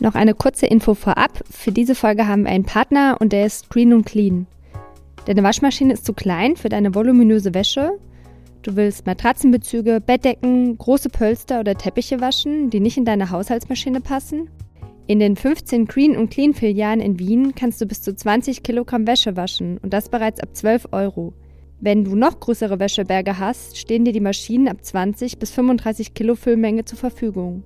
Noch eine kurze Info vorab. Für diese Folge haben wir einen Partner und der ist Green und Clean. Deine Waschmaschine ist zu klein für deine voluminöse Wäsche. Du willst Matratzenbezüge, Bettdecken, große Pölster oder Teppiche waschen, die nicht in deine Haushaltsmaschine passen. In den 15 Green und Clean Filialen in Wien kannst du bis zu 20 Kilogramm Wäsche waschen und das bereits ab 12 Euro. Wenn du noch größere Wäscheberge hast, stehen dir die Maschinen ab 20 bis 35 Kilo Füllmenge zur Verfügung.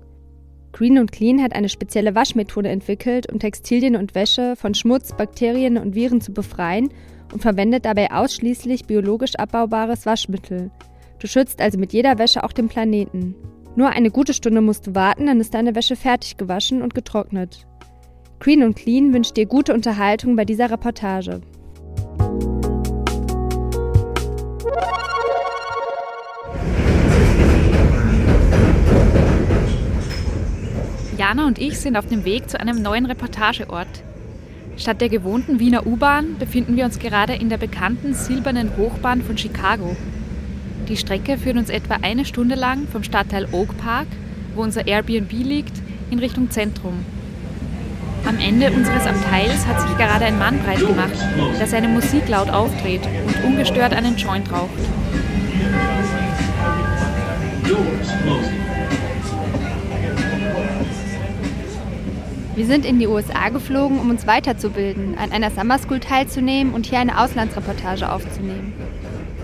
Green und Clean hat eine spezielle Waschmethode entwickelt, um Textilien und Wäsche von Schmutz, Bakterien und Viren zu befreien und verwendet dabei ausschließlich biologisch abbaubares Waschmittel. Du schützt also mit jeder Wäsche auch den Planeten. Nur eine gute Stunde musst du warten, dann ist deine Wäsche fertig gewaschen und getrocknet. Green und Clean wünscht dir gute Unterhaltung bei dieser Reportage. Jana und ich sind auf dem Weg zu einem neuen Reportageort. Statt der gewohnten Wiener U-Bahn befinden wir uns gerade in der bekannten silbernen Hochbahn von Chicago. Die Strecke führt uns etwa eine Stunde lang vom Stadtteil Oak Park, wo unser Airbnb liegt, in Richtung Zentrum. Am Ende unseres Abteils hat sich gerade ein Mann breit gemacht, der seine Musik laut aufdreht und ungestört einen Joint raucht. Wir sind in die USA geflogen, um uns weiterzubilden, an einer Summer School teilzunehmen und hier eine Auslandsreportage aufzunehmen.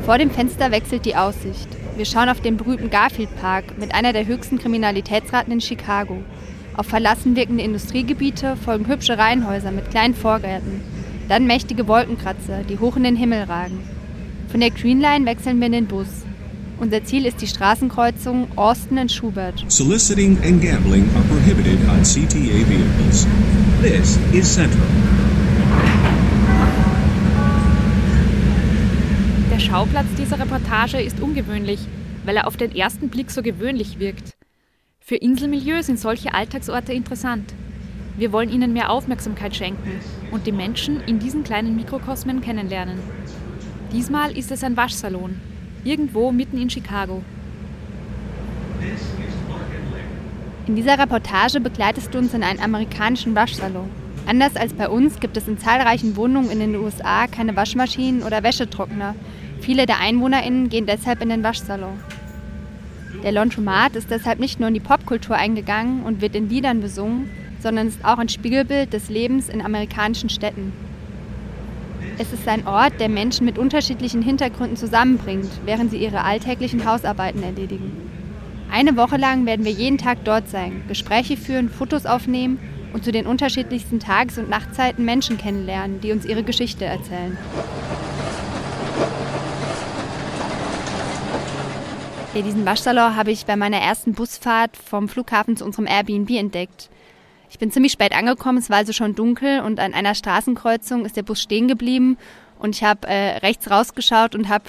Vor dem Fenster wechselt die Aussicht. Wir schauen auf den berühmten Garfield Park mit einer der höchsten Kriminalitätsraten in Chicago. Auf verlassen wirkende Industriegebiete folgen hübsche Reihenhäuser mit kleinen Vorgärten. Dann mächtige Wolkenkratzer, die hoch in den Himmel ragen. Von der Green Line wechseln wir in den Bus. Unser Ziel ist die Straßenkreuzung Austin und Schubert. Soliciting and gambling are prohibited on CTA vehicles. This is Central. Der Schauplatz dieser Reportage ist ungewöhnlich, weil er auf den ersten Blick so gewöhnlich wirkt. Für Inselmilieu sind solche Alltagsorte interessant. Wir wollen ihnen mehr Aufmerksamkeit schenken und die Menschen in diesen kleinen Mikrokosmen kennenlernen. Diesmal ist es ein Waschsalon, irgendwo mitten in Chicago. In dieser Reportage begleitest du uns in einen amerikanischen Waschsalon. Anders als bei uns gibt es in zahlreichen Wohnungen in den USA keine Waschmaschinen oder Wäschetrockner. Viele der EinwohnerInnen gehen deshalb in den Waschsalon. Der Laundromat ist deshalb nicht nur in die Popkultur eingegangen und wird in Liedern besungen, sondern ist auch ein Spiegelbild des Lebens in amerikanischen Städten. Es ist ein Ort, der Menschen mit unterschiedlichen Hintergründen zusammenbringt, während sie ihre alltäglichen Hausarbeiten erledigen. Eine Woche lang werden wir jeden Tag dort sein, Gespräche führen, Fotos aufnehmen und zu den unterschiedlichsten Tages- und Nachtzeiten Menschen kennenlernen, die uns ihre Geschichte erzählen. Ja, diesen Waschsalon habe ich bei meiner ersten Busfahrt vom Flughafen zu unserem Airbnb entdeckt. Ich bin ziemlich spät angekommen, es war also schon dunkel und an einer Straßenkreuzung ist der Bus stehen geblieben und ich habe äh, rechts rausgeschaut und habe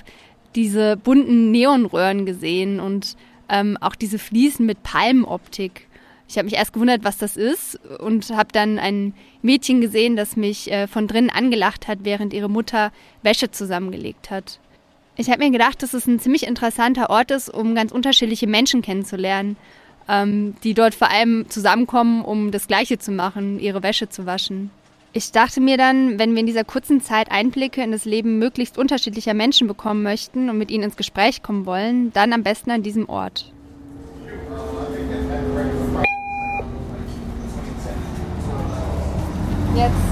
diese bunten Neonröhren gesehen und ähm, auch diese Fliesen mit Palmenoptik. Ich habe mich erst gewundert, was das ist und habe dann ein Mädchen gesehen, das mich äh, von drinnen angelacht hat, während ihre Mutter Wäsche zusammengelegt hat. Ich habe mir gedacht, dass es ein ziemlich interessanter Ort ist, um ganz unterschiedliche Menschen kennenzulernen ähm, die dort vor allem zusammenkommen, um das Gleiche zu machen, ihre Wäsche zu waschen. Ich dachte mir dann, wenn wir in dieser kurzen Zeit Einblicke in das Leben möglichst unterschiedlicher Menschen bekommen möchten und mit ihnen ins Gespräch kommen wollen, dann am besten an diesem Ort. Jetzt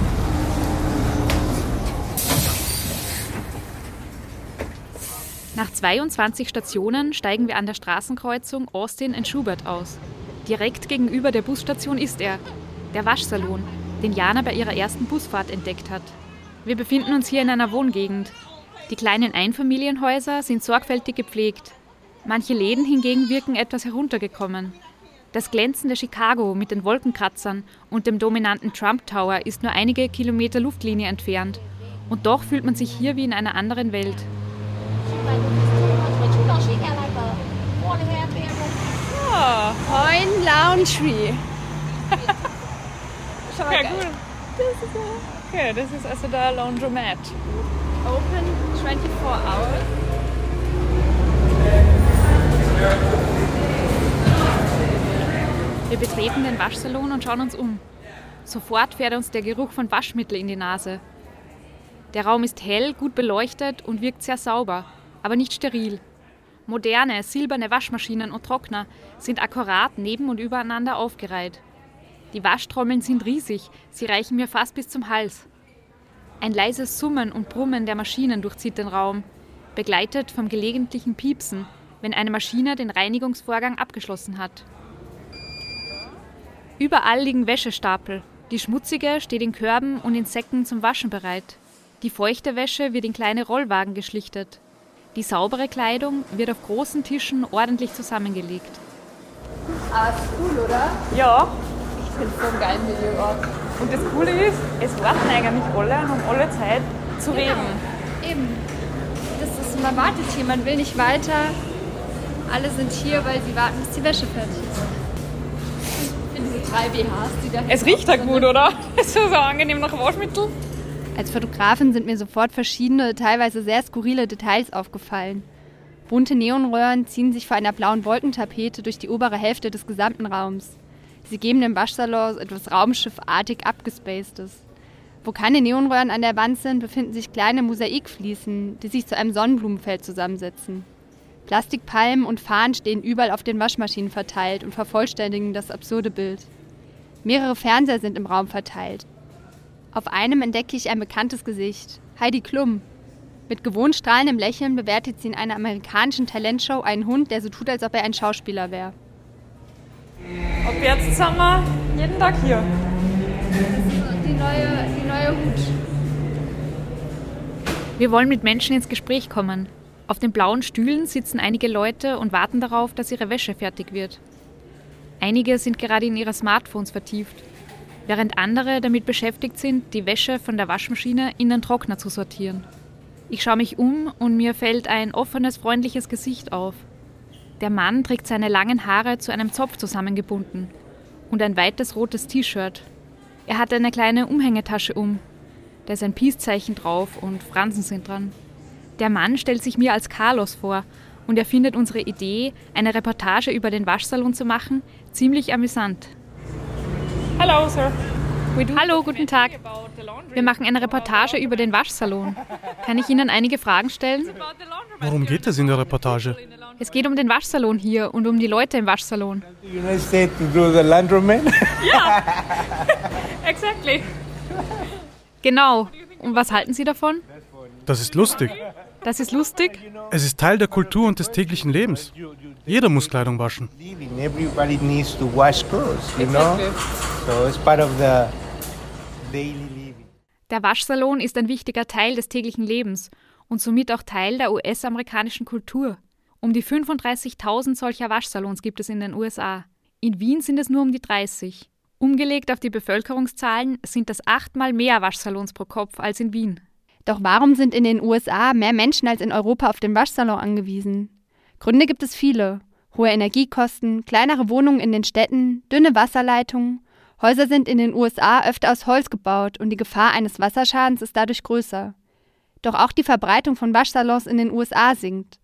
Nach 22 Stationen steigen wir an der Straßenkreuzung Austin in Schubert aus. Direkt gegenüber der Busstation ist er, der Waschsalon, den Jana bei ihrer ersten Busfahrt entdeckt hat. Wir befinden uns hier in einer Wohngegend. Die kleinen Einfamilienhäuser sind sorgfältig gepflegt. Manche Läden hingegen wirken etwas heruntergekommen. Das glänzende Chicago mit den Wolkenkratzern und dem dominanten Trump Tower ist nur einige Kilometer Luftlinie entfernt. Und doch fühlt man sich hier wie in einer anderen Welt. Oh, Point Laundry. Schau ja, gut. Das ist, okay, das ist also der Laundromat. Open 24 hours. Wir betreten den Waschsalon und schauen uns um. Sofort fährt uns der Geruch von Waschmittel in die Nase. Der Raum ist hell, gut beleuchtet und wirkt sehr sauber, aber nicht steril. Moderne, silberne Waschmaschinen und Trockner sind akkurat neben und übereinander aufgereiht. Die Waschtrommeln sind riesig, sie reichen mir fast bis zum Hals. Ein leises Summen und Brummen der Maschinen durchzieht den Raum, begleitet vom gelegentlichen Piepsen, wenn eine Maschine den Reinigungsvorgang abgeschlossen hat. Überall liegen Wäschestapel. Die schmutzige steht in Körben und in Säcken zum Waschen bereit. Die feuchte Wäsche wird in kleine Rollwagen geschlichtet. Die saubere Kleidung wird auf großen Tischen ordentlich zusammengelegt. Ah, ist cool, oder? Ja. Ich finde es so einen geilen Videoort. Und das Coole ist, es warten eigentlich alle und haben alle Zeit zu Genau. reden. Eben. Das ist, man wartet hier, man will nicht weiter. Alle sind hier, weil sie warten, bis die Wäsche fertig ist. Ich finde diese drei BHs, die da Es riecht halt gut, oder? Es ist so angenehm nach Waschmittel. Als Fotografin sind mir sofort verschiedene, teilweise sehr skurrile Details aufgefallen. Bunte Neonröhren ziehen sich vor einer blauen Wolkentapete durch die obere Hälfte des gesamten Raums. Sie geben dem Waschsalon etwas raumschiffartig abgespacedes. Wo keine Neonröhren an der Wand sind, befinden sich kleine Mosaikfliesen, die sich zu einem Sonnenblumenfeld zusammensetzen. Plastikpalmen und Fahnen stehen überall auf den Waschmaschinen verteilt und vervollständigen das absurde Bild. Mehrere Fernseher sind im Raum verteilt. Auf einem entdecke ich ein bekanntes Gesicht. Heidi Klum. Mit gewohnt strahlendem Lächeln bewertet sie in einer amerikanischen Talentshow einen Hund, der so tut, als ob er ein Schauspieler wäre. Ab jetzt sind wir jeden Tag hier. Die neue, die neue Hut. Wir wollen mit Menschen ins Gespräch kommen. Auf den blauen Stühlen sitzen einige Leute und warten darauf, dass ihre Wäsche fertig wird. Einige sind gerade in ihre Smartphones vertieft, während andere damit beschäftigt sind, die Wäsche von der Waschmaschine in den Trockner zu sortieren. Ich schaue mich um und mir fällt ein offenes, freundliches Gesicht auf. Der Mann trägt seine langen Haare zu einem Zopf zusammengebunden und ein weites rotes T-Shirt. Er hat eine kleine Umhängetasche um. Da ist ein Peace-Zeichen drauf und Fransen sind dran. Der Mann stellt sich mir als Carlos vor und er findet unsere Idee, eine Reportage über den Waschsalon zu machen, ziemlich amüsant. Hallo, Sir. Hallo, guten Tag. Wir machen eine Reportage über den Waschsalon. Kann ich Ihnen einige Fragen stellen? Worum geht es in der Reportage? Es geht um den Waschsalon hier und um die Leute im Waschsalon. Exactly. Genau. Und was halten Sie davon? Das ist lustig. Das ist lustig. Es ist Teil der Kultur und des täglichen Lebens. Jeder muss Kleidung waschen. Der Waschsalon ist ein wichtiger Teil des täglichen Lebens und somit auch Teil der US-amerikanischen Kultur. Um die 35.000 solcher Waschsalons gibt es in den USA. In Wien sind es nur um die 30. Umgelegt auf die Bevölkerungszahlen sind das achtmal mehr Waschsalons pro Kopf als in Wien. Doch warum sind in den USA mehr Menschen als in Europa auf den Waschsalon angewiesen? Gründe gibt es viele. Hohe Energiekosten, kleinere Wohnungen in den Städten, dünne Wasserleitungen. Häuser sind in den USA öfter aus Holz gebaut und die Gefahr eines Wasserschadens ist dadurch größer. Doch auch die Verbreitung von Waschsalons in den USA sinkt.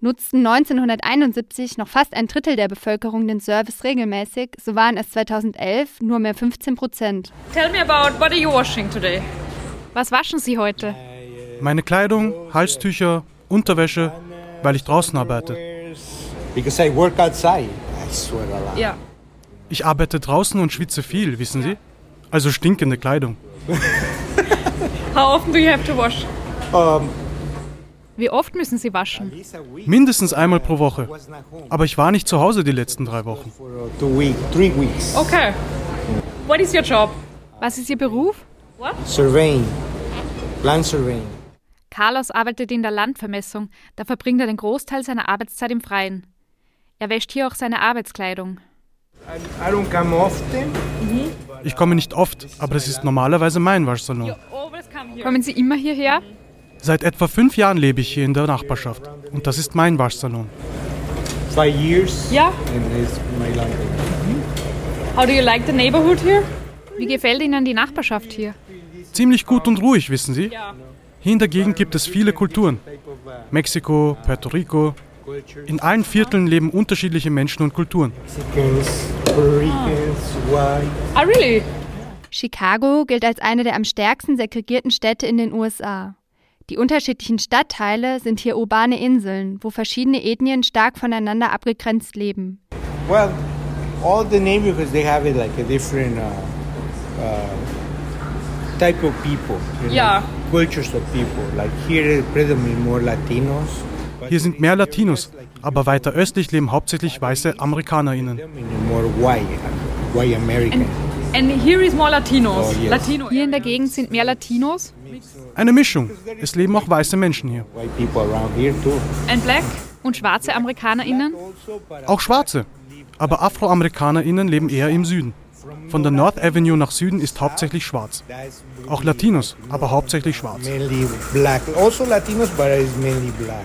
Nutzten 1971 noch fast ein Drittel der Bevölkerung den Service regelmäßig, so waren es 2011 nur mehr 15 Prozent. Tell me about what are you washing today? Was waschen Sie heute? Meine Kleidung, Halstücher, Unterwäsche, weil ich draußen arbeite. Because I work outside, I sweat a lot. Ja. Ich arbeite draußen und schwitze viel, wissen Sie? Also stinkende Kleidung. How often do you have to wash? Um, Wie oft müssen Sie waschen? at least a week. Mindestens einmal pro Woche. Aber ich war nicht zu Hause die letzten drei Wochen. uh, two weeks, three weeks. Okay. What is your job? Was ist Ihr Beruf? Surveying, land surveying. Carlos arbeitet in der Landvermessung, da verbringt er den Großteil seiner Arbeitszeit im Freien. Er wäscht hier auch seine Arbeitskleidung. Often. Ich komme nicht oft, aber es ist normalerweise mein Waschsalon. Kommen Sie immer hierher? Seit etwa fünf Jahren lebe ich hier in der Nachbarschaft. Und das ist mein Waschsalon. Ja. How do you like the neighborhood here? Wie gefällt Ihnen die Nachbarschaft hier? Ziemlich gut und ruhig, wissen Sie? Hier in der Gegend gibt es viele Kulturen. Mexiko, Puerto Rico. In allen Vierteln leben unterschiedliche Menschen und Kulturen. Ah, really? Chicago gilt als eine der am stärksten segregierten Städte in den USA. Die unterschiedlichen Stadtteile sind hier urbane Inseln, wo verschiedene Ethnien stark voneinander abgegrenzt leben. Well, all the neighborhoods they have it like a different uh, uh, type of people. Know, Yeah. Cultures of people. Like here, predominantly more Latinos. but Hier sind mehr Latinos, aber weiter östlich leben hauptsächlich weiße AmerikanerInnen. predominantly more white, white American. And here is more Latinos. Oh, yes. Latino. Hier in der Gegend sind mehr Latinos Eine Mischung. Es leben auch weiße Menschen hier. white people around here too. And black. und schwarze AmerikanerInnen. Auch Schwarze. Aber AfroamerikanerInnen leben eher im Süden. Von der North Avenue nach Süden ist hauptsächlich schwarz. Auch Latinos, aber hauptsächlich schwarz. Also Latinos, but it's mainly black.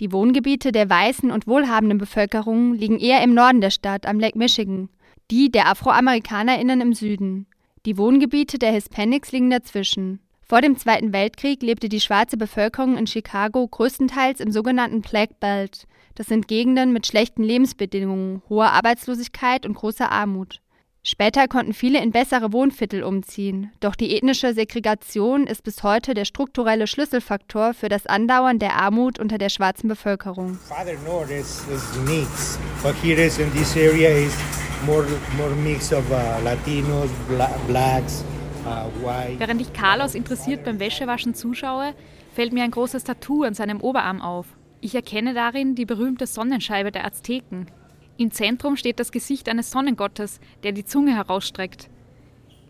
Die Wohngebiete der weißen und wohlhabenden Bevölkerung liegen eher im Norden der Stadt am Lake Michigan, die der AfroamerikanerInnen im Süden. Die Wohngebiete der Hispanics liegen dazwischen. Vor dem Zweiten Weltkrieg lebte die schwarze Bevölkerung in Chicago größtenteils im sogenannten Black Belt. Das sind Gegenden mit schlechten Lebensbedingungen, hoher Arbeitslosigkeit und großer Armut. Später konnten viele in bessere Wohnviertel umziehen, doch die ethnische Segregation ist bis heute der strukturelle Schlüsselfaktor für das Andauern der Armut unter der schwarzen Bevölkerung. Father North is, is mix, but here is in this area is more more mix of uh, Latinos, bla blacks, uh, white. Während ich Carlos interessiert beim Wäschewaschen zuschaue, fällt mir ein großes Tattoo an seinem Oberarm auf. Ich erkenne darin die berühmte Sonnenscheibe der Azteken. Im Zentrum steht das Gesicht eines Sonnengottes, der die Zunge herausstreckt.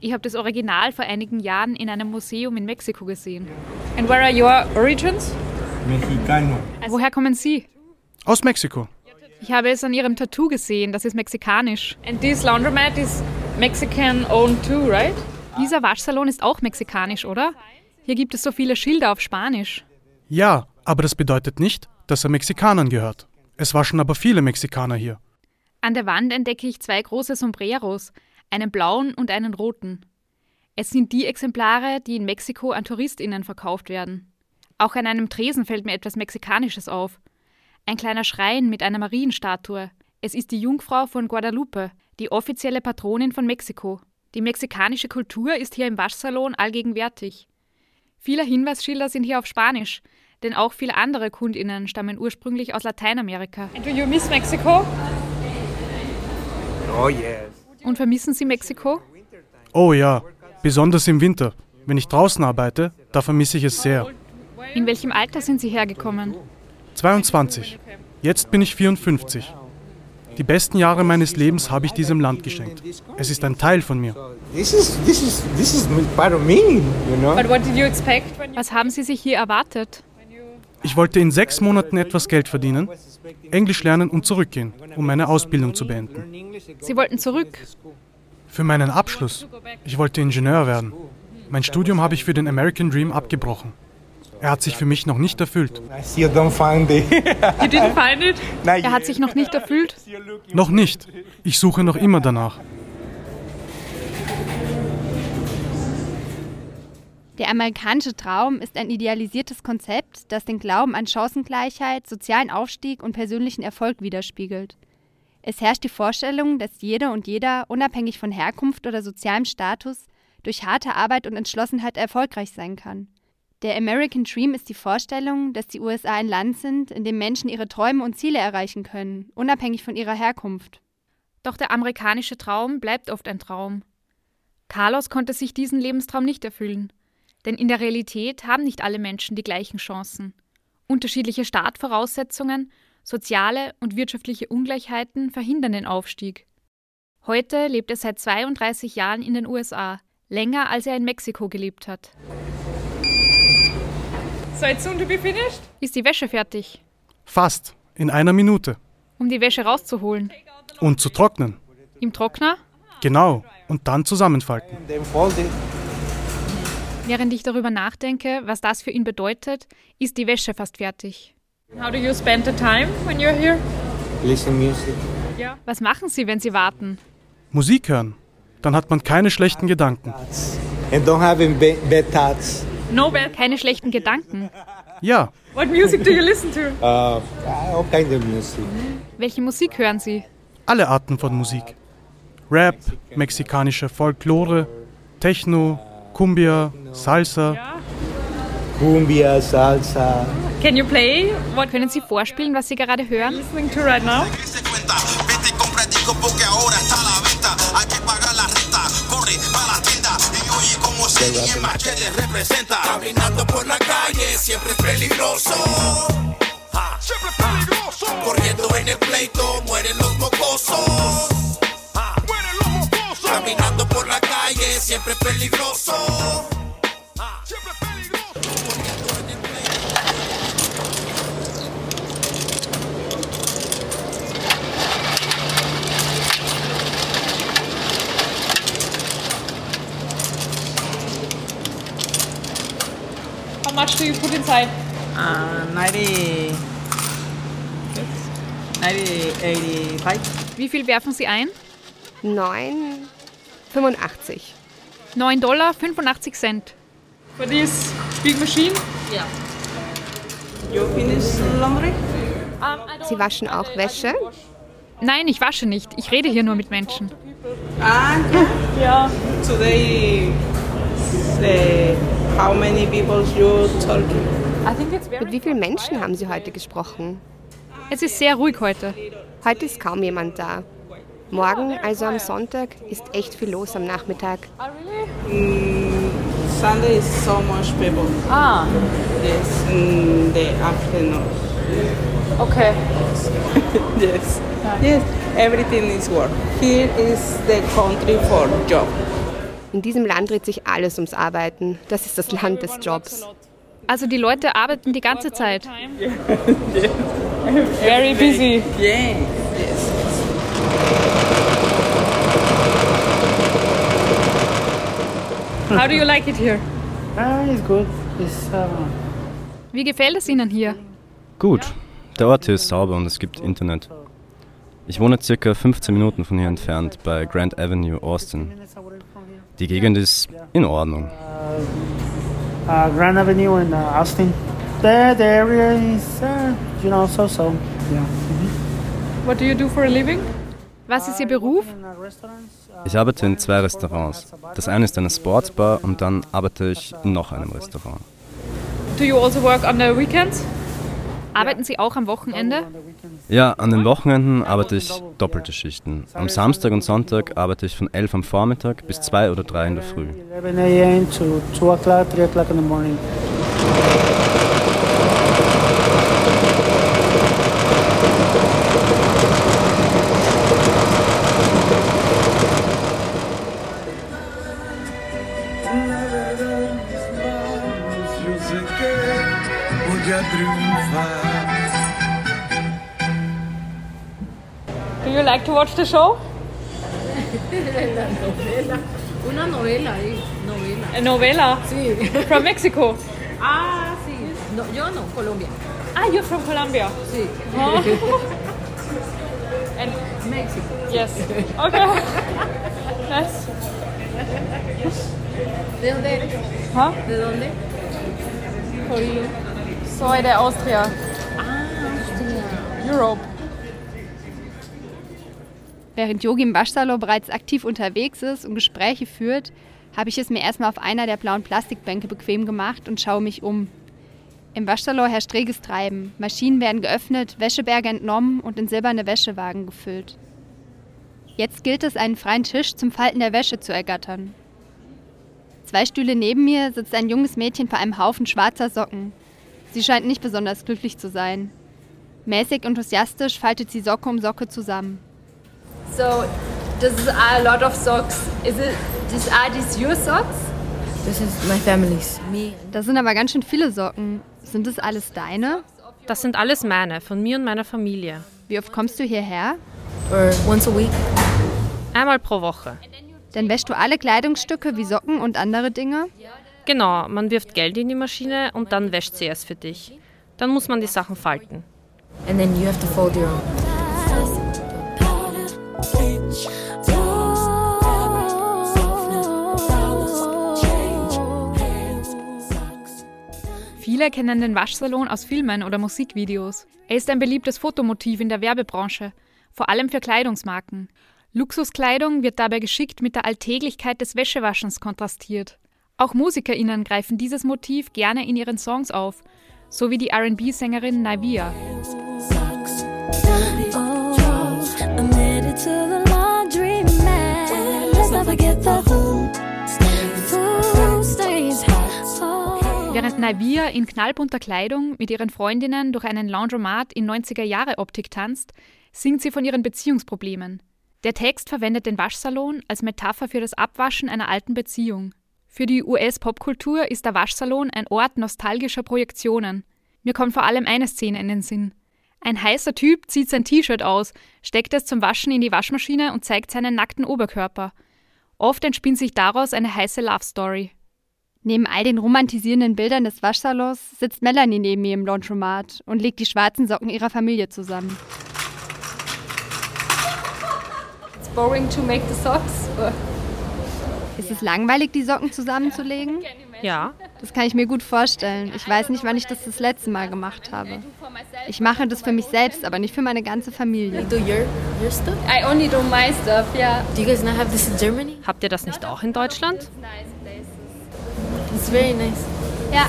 Ich habe das Original vor einigen Jahren in einem Museum in Mexiko gesehen. And where are your origins? Mexicano. Woher kommen Sie? Aus Mexiko. Ich habe es an Ihrem Tattoo gesehen, das ist mexikanisch. And this laundromat is Mexican owned too, right? Dieser Waschsalon ist auch mexikanisch, oder? Hier gibt es so viele Schilder auf Spanisch. Ja, aber das bedeutet nicht, dass er Mexikanern gehört. Es waschen aber viele Mexikaner hier. An der Wand entdecke ich zwei große Sombreros, einen blauen und einen roten. Es sind die Exemplare, die in Mexiko an Touristinnen verkauft werden. Auch an einem Tresen fällt mir etwas Mexikanisches auf. Ein kleiner Schrein mit einer Marienstatue. Es ist die Jungfrau von Guadalupe, die offizielle Patronin von Mexiko. Die mexikanische Kultur ist hier im Waschsalon allgegenwärtig. Viele Hinweisschilder sind hier auf Spanisch, denn auch viele andere Kundinnen stammen ursprünglich aus Lateinamerika. And do you miss Mexico? Oh yes. Und vermissen Sie Mexiko? Oh ja, besonders im Winter. Wenn ich draußen arbeite, da vermisse ich es sehr. In welchem Alter sind Sie hergekommen? 22. Jetzt bin ich 54. Die besten Jahre meines Lebens habe ich diesem Land geschenkt. Es ist ein Teil von mir. Was haben Sie sich hier erwartet? Ich wollte in sechs Monaten etwas Geld verdienen, Englisch lernen und zurückgehen, um meine Ausbildung zu beenden. Sie wollten zurück. Für meinen Abschluss. Ich wollte Ingenieur werden. Mein Studium habe ich für den American Dream abgebrochen. Er hat sich für mich noch nicht erfüllt. You didn't find it? Er hat sich noch nicht erfüllt. Noch nicht. Ich suche noch immer danach. Der amerikanische Traum ist ein idealisiertes Konzept, das den Glauben an Chancengleichheit, sozialen Aufstieg und persönlichen Erfolg widerspiegelt. Es herrscht die Vorstellung, dass jede und jeder, unabhängig von Herkunft oder sozialem Status, durch harte Arbeit und Entschlossenheit erfolgreich sein kann. Der American Dream ist die Vorstellung, dass die USA ein Land sind, in dem Menschen ihre Träume und Ziele erreichen können, unabhängig von ihrer Herkunft. Doch der amerikanische Traum bleibt oft ein Traum. Carlos konnte sich diesen Lebenstraum nicht erfüllen. Denn in der Realität haben nicht alle Menschen die gleichen Chancen. Unterschiedliche Startvoraussetzungen, soziale und wirtschaftliche Ungleichheiten verhindern den Aufstieg. Heute lebt er seit 32 Jahren in den USA, länger als er in Mexiko gelebt hat. It's soon to be finished? Ist die Wäsche fertig? Fast. In einer Minute. Um die Wäsche rauszuholen. Und zu trocknen. Im Trockner? Genau. Und dann zusammenfalten. Während ich darüber nachdenke, was das für ihn bedeutet, ist die Wäsche fast fertig. How do you spend the time when you're here? Listen music. Was machen Sie, wenn Sie warten? Musik hören. Dann hat man keine schlechten Gedanken. And don't have bed thoughts. No bad. Keine schlechten Gedanken. Ja, What music do you listen to? Uh, all kinds of music. Welche Musik hören Sie? alle Arten von Musik. Rap, mexikanische Folklore, Techno, Cumbia, Salsa. Cumbia, Salsa. Can you play? What können Sie vorspielen, was Sie gerade hören? Listening to right now. se cuenta. Vete y compra el disco porque ahora está a la venta. Hay que pagar la renta. Corre para la tienda y oye como se y machete representa. Caminando por la calle siempre es peligroso. Ja. Siempre es peligroso. Corriendo en el pleito mueren los mocosos. Ja. Mueren los mocosos. Caminando por la calle siempre es peligroso. How much do you put inside? Uh, 90, 90, 85. Wie viel werfen Sie ein? 9,85. 9 Dollar 85 Cent. For this big machine? You finish laundry? Sie waschen auch Wäsche? Nein, ich wasche nicht. Ich rede hier nur mit Menschen. Ah, yeah. Yeah. Today, say, how many people you talking? I think it's very Mit wie vielen Menschen haben Sie heute gesprochen? Es ist sehr ruhig heute. Heute ist kaum jemand da. Morgen, also am Sonntag, ist echt viel los am Nachmittag. Mm, Sunday is so much people. Ah, Yes, in the afternoon. okay. Yes. Yes, everything is work. Here is the country for job. In diesem Land dreht sich alles ums Arbeiten. Das ist das Land des Jobs. Also die Leute arbeiten die ganze Zeit. Very busy. Yes, yes. How do you like it here? Uh, it's good. It's uh, Wie gefällt es Ihnen hier? Gut, der Ort hier ist sauber und es gibt Internet. Ich wohne circa 15 Minuten von hier entfernt bei Grand Avenue, Austin. Die Gegend ist in Ordnung. uh, Grand Avenue in uh, Austin. The, the area is, uh, you know, so-so. Yeah. What do you do for a living? Was ist Ihr Beruf? Ich arbeite in zwei Restaurants. Das eine ist eine Sportsbar und dann arbeite ich in noch einem Restaurant. Do you also work on the weekends? Arbeiten Sie auch am Wochenende? Ja, an den Wochenenden arbeite ich doppelte Schichten. Am Samstag und Sonntag arbeite ich von 11 am Vormittag bis 2 oder 3 in der Früh. You like to watch the show? Una novela novela. A novela Sí. from Mexico. Ah, sí. No, yo no, Colombia. Ah, you're from Colombia. Sí. Oh. and México. yes. Okay. nice. ¿De dónde eres? Huh? ¿De dónde? Soy de Austria. Ah, Austria. Europe. Während Yogi im Waschsalon bereits aktiv unterwegs ist und Gespräche führt, habe ich es mir erstmal auf einer der blauen Plastikbänke bequem gemacht und schaue mich um. Im Waschsalon herrscht reges Treiben. Maschinen werden geöffnet, Wäscheberge entnommen und in silberne Wäschewagen gefüllt. Jetzt gilt es, einen freien Tisch zum Falten der Wäsche zu ergattern. Zwei Stühle neben mir sitzt ein junges Mädchen vor einem Haufen schwarzer Socken. Sie scheint nicht besonders glücklich zu sein. Mäßig enthusiastisch faltet sie Socke um Socke zusammen. So, this is a lot of socks. Is it, this, are these your socks? This is my family's. Me. Das sind aber ganz schön viele Socken. Sind das alles deine? Das sind alles meine, von mir und meiner Familie. Wie oft kommst du hierher? Or once a week? Einmal pro Woche. Dann wäschst du alle Kleidungsstücke wie Socken und andere Dinge? Genau, man wirft Geld in die Maschine und dann wäscht sie es für dich. Dann muss man die Sachen falten. And then you have to fold your own. Viele kennen den Waschsalon aus Filmen oder Musikvideos. Er ist ein beliebtes Fotomotiv in der Werbebranche, vor allem für Kleidungsmarken. Luxuskleidung wird dabei geschickt mit der Alltäglichkeit des Wäschewaschens kontrastiert. Auch MusikerInnen greifen dieses Motiv gerne in ihren Songs auf, so wie die RB-Sängerin Navia. Während Navia in knallbunter Kleidung mit ihren Freundinnen durch einen Laundromat in 90er-Jahre-Optik tanzt, singt sie von ihren Beziehungsproblemen. Der Text verwendet den Waschsalon als Metapher für das Abwaschen einer alten Beziehung. Für die US-Popkultur ist der Waschsalon ein Ort nostalgischer Projektionen. Mir kommt vor allem eine Szene in den Sinn. Ein heißer Typ zieht sein T-Shirt aus, steckt es zum Waschen in die Waschmaschine und zeigt seinen nackten Oberkörper. Oft entspinnt sich daraus eine heiße Love Story. Neben all den romantisierenden Bildern des Waschsalons sitzt Melanie neben mir im Laundromat und legt die schwarzen Socken ihrer Familie zusammen. It's boring to make the socks. Ist es langweilig, die Socken zusammenzulegen? Ja. Das kann ich mir gut vorstellen. Ich weiß nicht, wann ich das das letzte Mal gemacht habe. Ich mache das für mich selbst, aber nicht für meine ganze Familie. Do your, your stuff? I only do my stuff, yeah. Do you guys not have this in Germany? Habt ihr das nicht auch in Deutschland? It's very nice. Ja.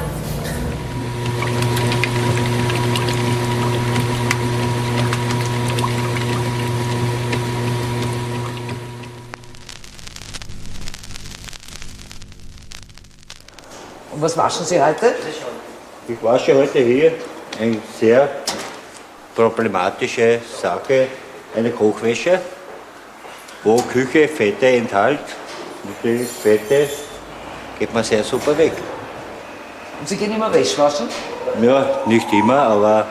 Und was waschen Sie heute? Ich wasche heute hier eine sehr problematische Sache, eine Kochwäsche, wo Küche Fette enthält. Und die Fette geht man sehr super weg. Und Sie gehen immer Wäsche waschen? Ja, nicht immer, aber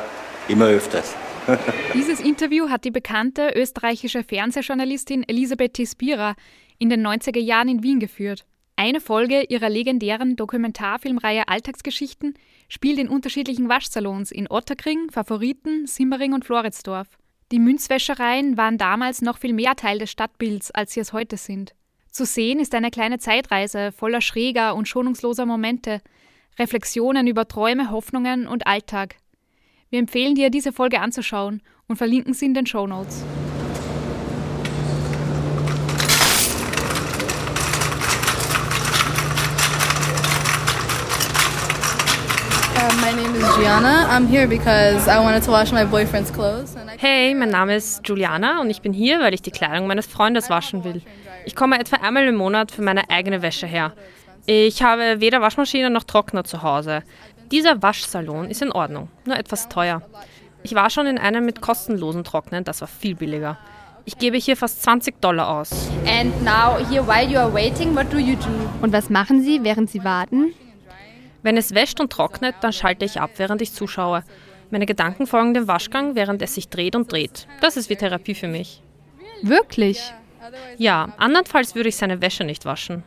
immer öfters. Dieses Interview hat die bekannte österreichische Fernsehjournalistin Elisabeth Tispira in den 90er Jahren in Wien geführt. Eine Folge ihrer legendären Dokumentarfilmreihe Alltagsgeschichten spielt in unterschiedlichen Waschsalons in Otterkring, Favoriten, Simmering und Floridsdorf. Die Münzwäschereien waren damals noch viel mehr Teil des Stadtbilds, als sie es heute sind. Zu sehen ist eine kleine Zeitreise voller schräger und schonungsloser Momente, Reflexionen über Träume, Hoffnungen und Alltag. Wir empfehlen dir, diese Folge anzuschauen und verlinken sie in den Show Notes. Uh, my name is Gianna. I'm here because I wanted to wash my boyfriend's clothes. And I Hey, mein Name ist Juliana und ich bin hier, weil ich die Kleidung meines Freundes waschen will. Ich komme etwa einmal im Monat für meine eigene Wäsche her. Ich habe weder Waschmaschine noch Trockner zu Hause. Dieser Waschsalon ist in Ordnung, nur etwas teuer. Ich war schon in einem mit kostenlosen Trocknen, das war viel billiger. Ich gebe hier fast 20 Dollar aus. And now, here, while you are waiting, what do you do? Und was machen Sie, während Sie warten? Wenn es wäscht und trocknet, dann schalte ich ab, während ich zuschaue. Meine Gedanken folgen dem Waschgang, während es sich dreht und dreht. Das ist wie Therapie für mich. Wirklich? Ja, andernfalls würde ich seine Wäsche nicht waschen.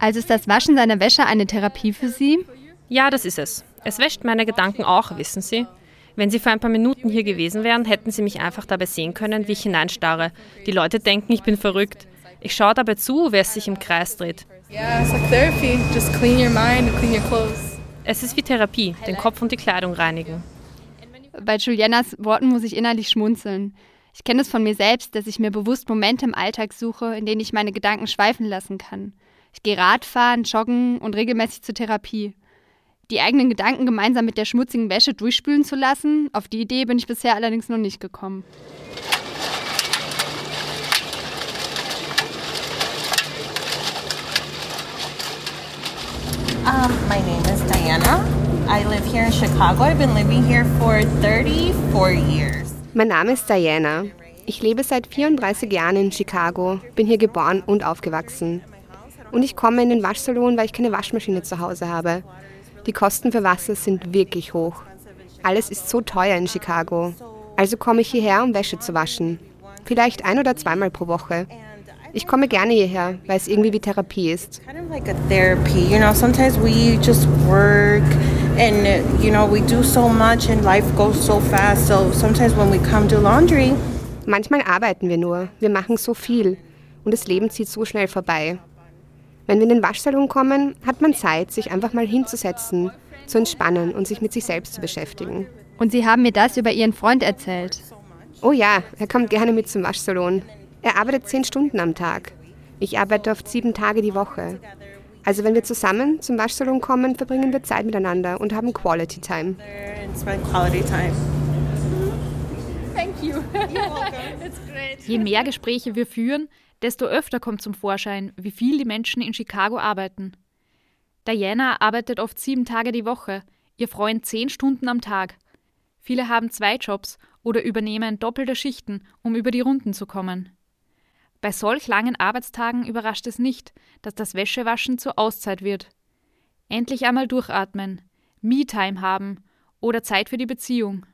Also ist das Waschen seiner Wäsche eine Therapie für Sie? Ja, das ist es. Es wäscht meine Gedanken auch, wissen Sie. Wenn Sie vor ein paar Minuten hier gewesen wären, hätten Sie mich einfach dabei sehen können, wie ich hineinstarre. Die Leute denken, ich bin verrückt. Ich schaue dabei zu, wer es sich im Kreis dreht. Yeah, it's like therapy. Just clean your mind and clean your clothes. Es ist wie Therapie, den Kopf und die Kleidung reinigen. Bei Julianas Worten muss ich innerlich schmunzeln. Ich kenne es von mir selbst, dass ich mir bewusst Momente im Alltag suche, in denen ich meine Gedanken schweifen lassen kann. Ich gehe Radfahren, joggen und regelmäßig zur Therapie. Die eigenen Gedanken gemeinsam mit der schmutzigen Wäsche durchspülen zu lassen, auf die Idee bin ich bisher allerdings noch nicht gekommen. Um, my name Diana. I live here in Chicago. I've been living here for 34 years. Mein Name ist Diana. Ich lebe seit 34 Jahren in Chicago, bin hier geboren und aufgewachsen. Und ich komme in den Waschsalon, weil ich keine Waschmaschine zu Hause habe. Die Kosten für Wasser sind wirklich hoch. Alles ist so teuer in Chicago. Also komme ich hierher, um Wäsche zu waschen. Vielleicht ein oder zweimal pro Woche. Ich komme gerne hierher, weil es irgendwie wie Therapie ist. Kind of like a therapy. You know, sometimes we just work and, you know, we do so much and life goes so fast. So sometimes when we come to laundry, Manchmal arbeiten wir nur, wir machen so viel und das Leben zieht so schnell vorbei. Wenn wir in den Waschsalon kommen, hat man Zeit, sich einfach mal hinzusetzen, zu entspannen und sich mit sich selbst zu beschäftigen. Und Sie haben mir das über Ihren Freund erzählt. Oh ja, er kommt gerne mit zum Waschsalon. Er arbeitet zehn Stunden am Tag. Ich arbeite oft sieben Tage die Woche. Also wenn wir zusammen zum Waschsalon kommen, verbringen wir Zeit miteinander und haben Quality Time. Quality time. Thank you. It's great. Je mehr Gespräche wir führen, desto öfter kommt zum Vorschein, wie viel die Menschen in Chicago arbeiten. Diana arbeitet oft sieben Tage die Woche, ihr Freund zehn Stunden am Tag. Viele haben zwei Jobs oder übernehmen doppelte Schichten, um über die Runden zu kommen. Bei solch langen Arbeitstagen überrascht es nicht, dass das Wäschewaschen zur Auszeit wird. Endlich einmal durchatmen, Me-Time haben oder Zeit für die Beziehung.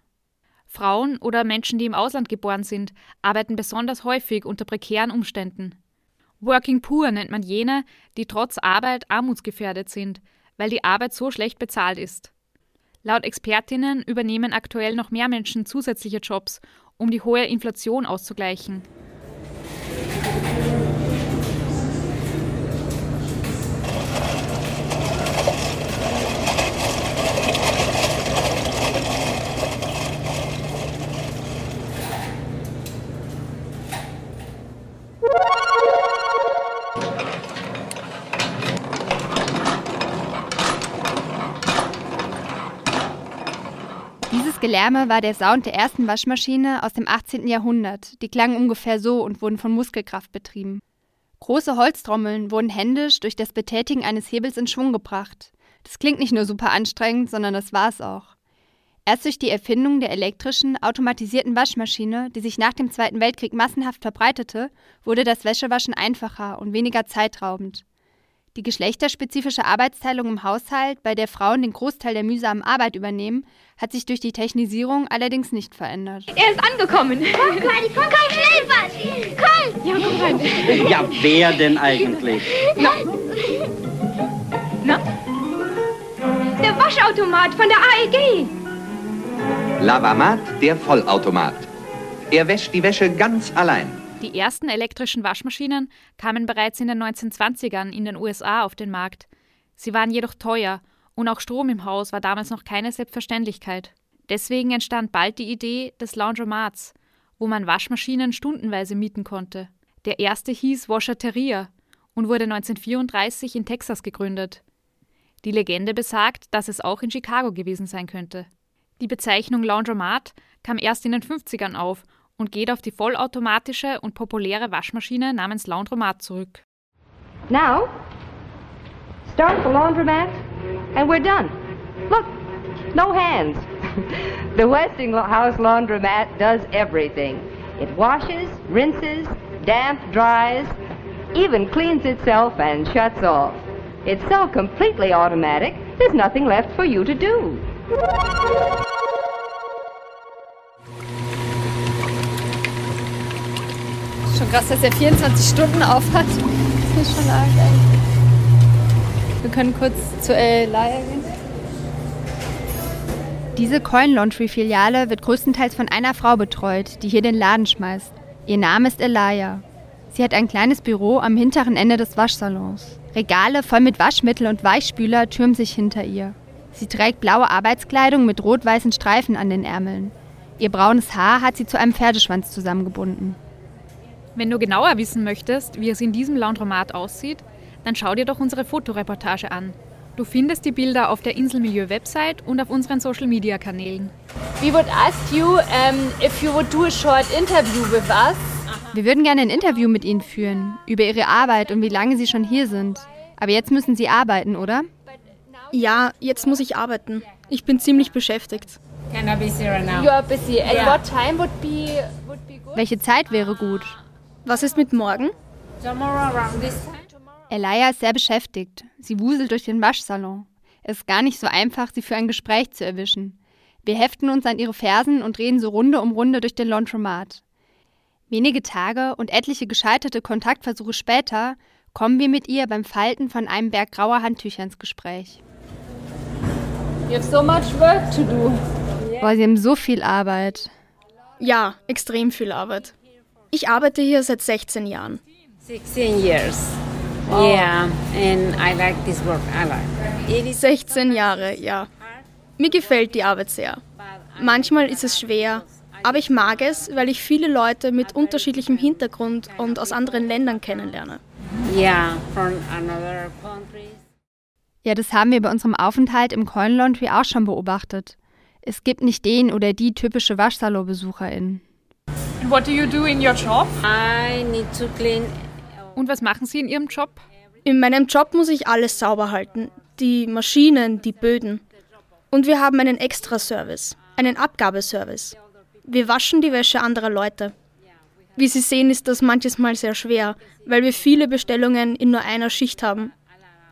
Frauen oder Menschen, die im Ausland geboren sind, arbeiten besonders häufig unter prekären Umständen. Working Poor nennt man jene, die trotz Arbeit armutsgefährdet sind, weil die Arbeit so schlecht bezahlt ist. Laut Expertinnen übernehmen aktuell noch mehr Menschen zusätzliche Jobs, um die hohe Inflation auszugleichen. Thank you. Gelärme war der Sound der ersten Waschmaschine aus dem 18. Jahrhundert. Die klangen ungefähr so und wurden von Muskelkraft betrieben. Große Holztrommeln wurden händisch durch das Betätigen eines Hebels in Schwung gebracht. Das klingt nicht nur super anstrengend, sondern das war es auch. Erst durch die Erfindung der elektrischen, automatisierten Waschmaschine, die sich nach dem Zweiten Weltkrieg massenhaft verbreitete, wurde das Wäschewaschen einfacher und weniger zeitraubend. Die geschlechterspezifische Arbeitsteilung im Haushalt, bei der Frauen den Großteil der mühsamen Arbeit übernehmen, hat sich durch die Technisierung allerdings nicht verändert. Er ist angekommen. Komm, Kleine, komm, komm, schnell, was? Komm! Ja, komm rein. Ja, wer denn eigentlich? Na? Na? Der Waschautomat von der AEG. Lavamat, der Vollautomat. Er wäscht die Wäsche ganz allein. Die ersten elektrischen Waschmaschinen kamen bereits in den 1920ern in den USA auf den Markt. Sie waren jedoch teuer und auch Strom im Haus war damals noch keine Selbstverständlichkeit. Deswegen entstand bald die Idee des Laundromats, wo man Waschmaschinen stundenweise mieten konnte. Der erste hieß Washateria und wurde 1934 in Texas gegründet. Die Legende besagt, dass es auch in Chicago gewesen sein könnte. Die Bezeichnung Laundromat kam erst in den 50ern auf und geht auf die vollautomatische und populäre Waschmaschine namens Laundromat zurück. Now, start the laundromat and we're done. Look, no hands. the Westinghouse laundromat does everything. It washes, rinses, damp dries, even cleans itself and shuts off. It's so completely automatic, there's nothing left for you to do. Schon krass, dass er 24 Stunden auf hat. Das ist schon arg eigentlich. Wir können kurz zu Elia gehen. Diese Coin Laundry Filiale wird größtenteeils von einer Frau betreut, die hier den Laden schmeißt. Ihr Name ist Elia. Sie hat ein kleines Büro am hinteren Ende des Waschsalons. Regale voll mit Waschmittel und Weichspüler türmen sich hinter ihr. Sie trägt blaue Arbeitskleidung mit rot-weißen Streifen an den Ärmeln. Ihr braunes Haar hat sie zu einem Pferdeschwanz zusammengebunden. Wenn du genauer wissen möchtest, wie es in diesem Laundromat aussieht, dann schau dir doch unsere Fotoreportage an. Du findest die Bilder auf der Inselmilieu-Website und auf unseren Social-Media-Kanälen. We would ask you um, if you would do a short interview with us. Wir würden gerne ein Interview mit Ihnen führen, über Ihre Arbeit und wie lange Sie schon hier sind. Aber jetzt müssen Sie arbeiten, oder? Ja, jetzt muss ich arbeiten. Ich bin ziemlich beschäftigt. You are busy. And Yeah. what time would be would be good? Welche Zeit wäre gut? Was ist mit morgen? Tomorrow around this time. Elia ist sehr beschäftigt. Sie wuselt durch den Waschsalon. Es ist gar nicht so einfach, sie für ein Gespräch zu erwischen. Wir heften uns an ihre Fersen und drehen so Runde um Runde durch den Laundromat. Wenige Tage und etliche gescheiterte Kontaktversuche später kommen wir mit ihr beim Falten von einem Berg grauer Handtücher ins Gespräch. You have so much work to do. Boah, sie haben so viel Arbeit. Ja, extrem viel Arbeit. Ich arbeite hier seit 16 Jahren. 16 years. Yeah, and I like this work a lot. 16 Jahre, ja. Mir gefällt die Arbeit sehr. Manchmal ist es schwer, Aber ich mag es, weil ich viele Leute mit unterschiedlichem Hintergrund und aus anderen Ländern kennenlerne. Yeah, from another countries. Ja, das haben wir bei unserem Aufenthalt im Coin Laundry auch schon beobachtet. Es gibt nicht den oder die typische Waschsalon-Besucherin. What do you do in your job? I need to clean. Und was machen Sie in Ihrem Job? In meinem Job muss ich alles sauber halten. Die Maschinen, die Böden. Und wir haben einen Extra-Service, einen Abgabeservice. Wir waschen die Wäsche anderer Leute. Wie Sie sehen, ist das manches Mal sehr schwer, weil wir viele Bestellungen in nur einer Schicht haben.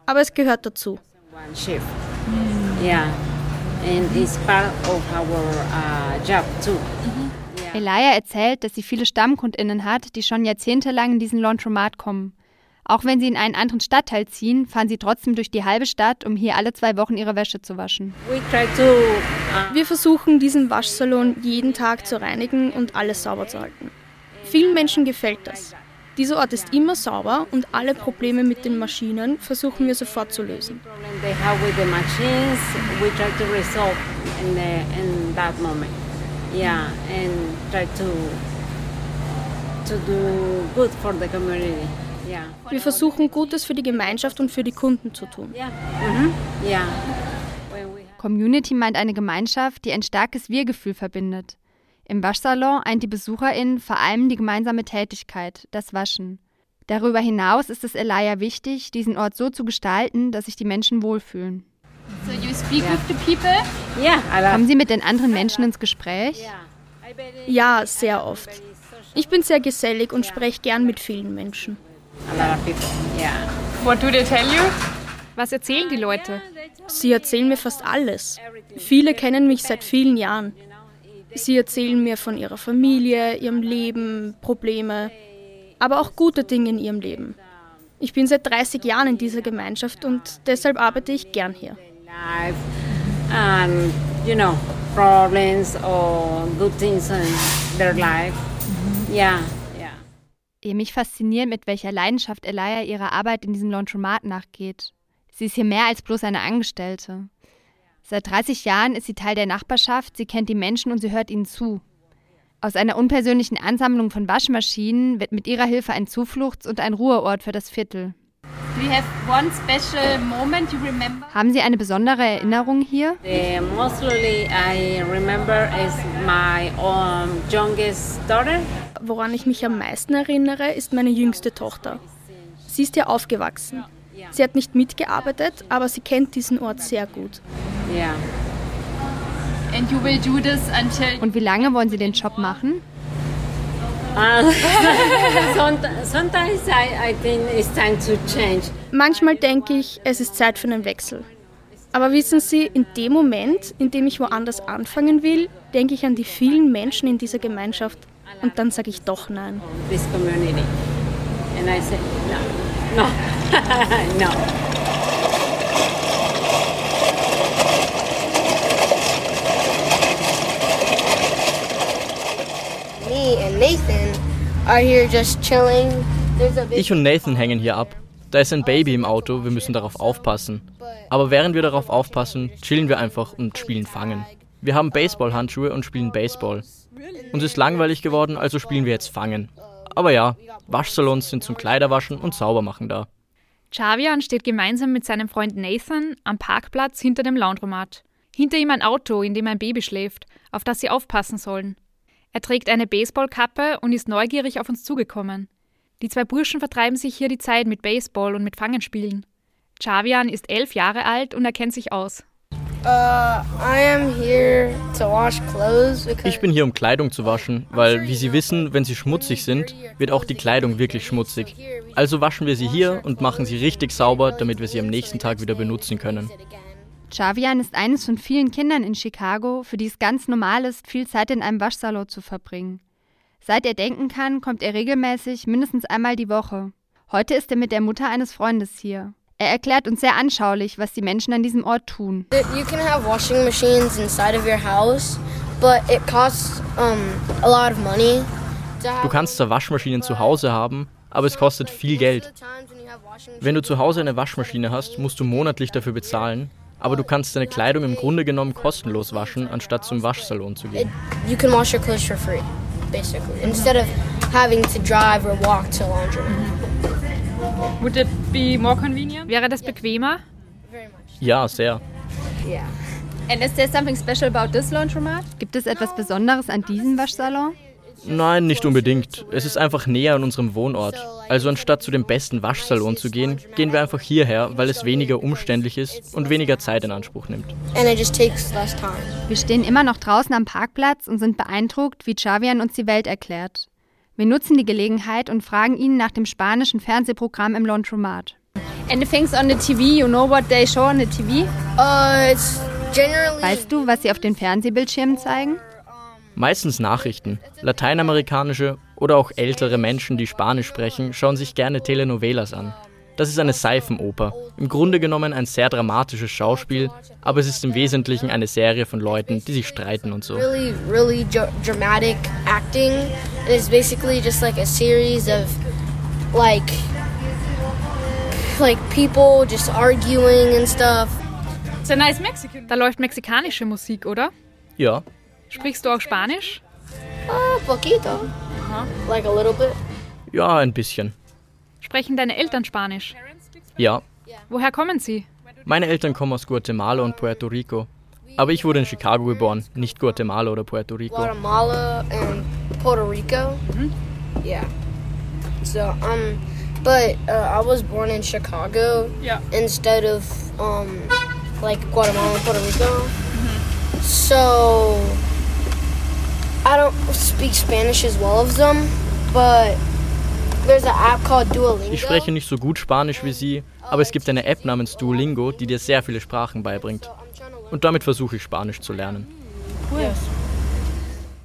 Aber es gehört dazu. One shift. Yeah, and it's part of our uh, job too. Elia erzählt, dass sie viele Stammkundinnen hat, die schon jahrzehntelang in diesen Laundromat kommen. Auch wenn sie in einen anderen Stadtteil ziehen, fahren sie trotzdem durch die halbe Stadt, um hier alle zwei Wochen ihre Wäsche zu waschen. Uh, Wir versuchen, diesen Waschsalon jeden Tag zu reinigen und alles sauber zu halten. Vielen Menschen gefällt das. Dieser Ort ist immer sauber und alle Probleme mit den Maschinen versuchen wir sofort zu lösen. Yeah, and try to to do good for the community. Yeah. Wir versuchen, Gutes für die Gemeinschaft und für die Kunden zu tun. Yeah. Mhm. Yeah. Community meint eine Gemeinschaft, die ein starkes Wir-Gefühl verbindet. Im Waschsalon eint die BesucherInnen vor allem die gemeinsame Tätigkeit, das Waschen. Darüber hinaus ist es Elia wichtig, diesen Ort so zu gestalten, dass sich die Menschen wohlfühlen. So you speak with the people? Kommen Sie mit den anderen Menschen ins Gespräch? Ja, sehr oft. Ich bin sehr gesellig und spreche gern mit vielen Menschen. Was erzählen die Leute? Sie erzählen mir fast alles. Viele kennen mich seit vielen Jahren. Sie erzählen mir von ihrer Familie, ihrem Leben, Probleme, aber auch gute Dinge in ihrem Leben. Ich bin seit 30 Jahren in dieser Gemeinschaft und deshalb arbeite ich gern hier. And you know problems or good things in their life. Yeah. Yeah. Mich fasziniert, mit welcher Leidenschaft Elia ihrer Arbeit in diesem Laundromat nachgeht. Sie ist hier mehr als bloß eine Angestellte. Seit 30 Jahren ist sie Teil der Nachbarschaft, sie kennt die Menschen und sie hört ihnen zu. Aus einer unpersönlichen Ansammlung von Waschmaschinen wird mit ihrer Hilfe ein Zufluchts- und ein Ruheort für das Viertel. Haben Sie eine besondere Erinnerung hier? The mostly I remember is my um, youngest daughter. Woran ich mich am meisten erinnere, ist meine jüngste Tochter. Sie ist hier aufgewachsen. Sie hat nicht mitgearbeitet, aber sie kennt diesen Ort sehr gut. Yeah. And you will do this until Und wie lange wollen Sie den Job machen? Somet- sometimes I, I think it's time to change. Manchmal denke ich, es ist Zeit für einen Wechsel. Aber wissen Sie, in dem Moment, in dem ich woanders anfangen will, denke ich an die vielen Menschen in dieser Gemeinschaft und dann sage ich doch nein. This community. And I said, no, no, no. Me and Nathan are here just chilling. There's a big Ich und Nathan hängen hier ab. Da ist ein Baby im Auto, wir müssen darauf aufpassen. Aber während wir darauf aufpassen, chillen wir einfach und spielen Fangen. Wir haben Baseballhandschuhe und spielen Baseball. Uns ist langweilig geworden, also spielen wir jetzt Fangen. Aber ja, Waschsalons sind zum Kleiderwaschen und Saubermachen da. Xavian steht gemeinsam mit seinem Freund Nathan am Parkplatz hinter dem Laundromat. Hinter ihm ein Auto, in dem ein Baby schläft, auf das sie aufpassen sollen. Er trägt eine Baseballkappe und ist neugierig auf uns zugekommen. Die zwei Burschen vertreiben sich hier die Zeit mit Baseball und mit Fangenspielen. Xavian ist elf Jahre alt und er kennt sich aus. Uh, I am here to wash clothes because Ich bin hier, um Kleidung zu waschen, weil, wie Sie wissen, wenn sie schmutzig sind, wird auch die Kleidung wirklich schmutzig. Also waschen wir sie hier und machen sie richtig sauber, damit wir sie am nächsten Tag wieder benutzen können. Xavian ist eines von vielen Kindern in Chicago, für die es ganz normal ist, viel Zeit in einem Waschsalon zu verbringen. Seit er denken kann, kommt er regelmäßig mindestens einmal die Woche. Heute ist er mit der Mutter eines Freundes hier. Er erklärt uns sehr anschaulich, was die Menschen an diesem Ort tun. you can have washing machines inside of your house, but it costs um, a lot of money. Du kannst zwar Waschmaschinen zu Hause haben, aber es kostet viel Geld. Wenn du zu Hause eine Waschmaschine hast, musst du monatlich dafür bezahlen, Aber du kannst deine Kleidung im Grunde genommen kostenlos waschen, anstatt zum Waschsalon zu gehen. You can wash your clothes for free, basically, instead of having to drive or walk to laundry. Would it be more convenient? Wäre das bequemer? Ja, sehr. Yeah. And is there something special about this laundromat? Gibt es etwas Besonderes an diesem Waschsalon? Nein, nicht unbedingt. Es ist einfach näher an unserem Wohnort. Also anstatt zu dem besten Waschsalon zu gehen, gehen wir einfach hierher, weil es weniger umständlich ist und weniger Zeit in Anspruch nimmt. And it just takes less time. Wir stehen immer noch draußen am Parkplatz und sind beeindruckt, wie Xavian uns die Welt erklärt. Wir nutzen die Gelegenheit und fragen ihn nach dem spanischen Fernsehprogramm im Laundromat. And the things on the TV, you know what they show on the TV? Uh, it's generally. Weißt du, was sie auf den Fernsehbildschirmen zeigen? Meistens Nachrichten. Lateinamerikanische oder auch ältere Menschen, die Spanisch sprechen, schauen sich gerne Telenovelas an. Das ist eine Seifenoper. Im Grunde genommen ein sehr dramatisches Schauspiel, aber es ist im Wesentlichen eine Serie von Leuten, die sich streiten und so. really, really dr- dramatic acting. And it's basically just like a series of like like people just arguing and stuff. It's a nice Mexican. Da läuft mexikanische Musik, oder? Ja, Sprichst du auch Spanisch? Uh, poquito. Like a little bit. ja, ein bisschen. Sprechen deine Eltern Spanisch? Ja, Woher kommen sie? meine Eltern kommen aus Guatemala und Puerto Rico. Aber ich wurde in Chicago geboren, nicht Guatemala oder Puerto Rico. Guatemala and Puerto Rico. Yeah. So um, but uh, I was born in Chicago. Yeah. Instead of um, like Guatemala and Puerto Rico. So I don't speak Spanish as well as them, but there's an app called Duolingo. Ich spreche nicht so gut Spanisch wie Sie, aber es gibt eine App namens Duolingo, die dir sehr viele Sprachen beibringt. Und damit versuche ich Spanisch zu lernen.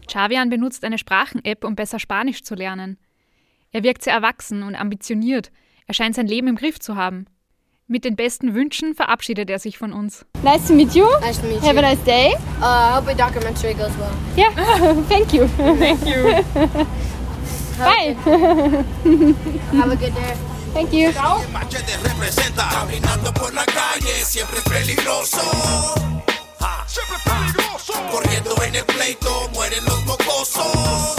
Xavian benutzt eine Sprachen-App, um besser Spanisch zu lernen. Er wirkt sehr erwachsen und ambitioniert. Er scheint sein Leben im Griff zu haben. Mit den besten Wünschen verabschiedet er sich von uns. Nice to meet you. Nice to meet Have you. a nice day. Uh, I hope your documentary goes well. Yeah, thank you. Thank you. Bye. Have a good day. Thank you. Machete representa. Caminando por la calle siempre peligroso. Siempre peligroso. Corriendo en el pleito mueren los mocosos.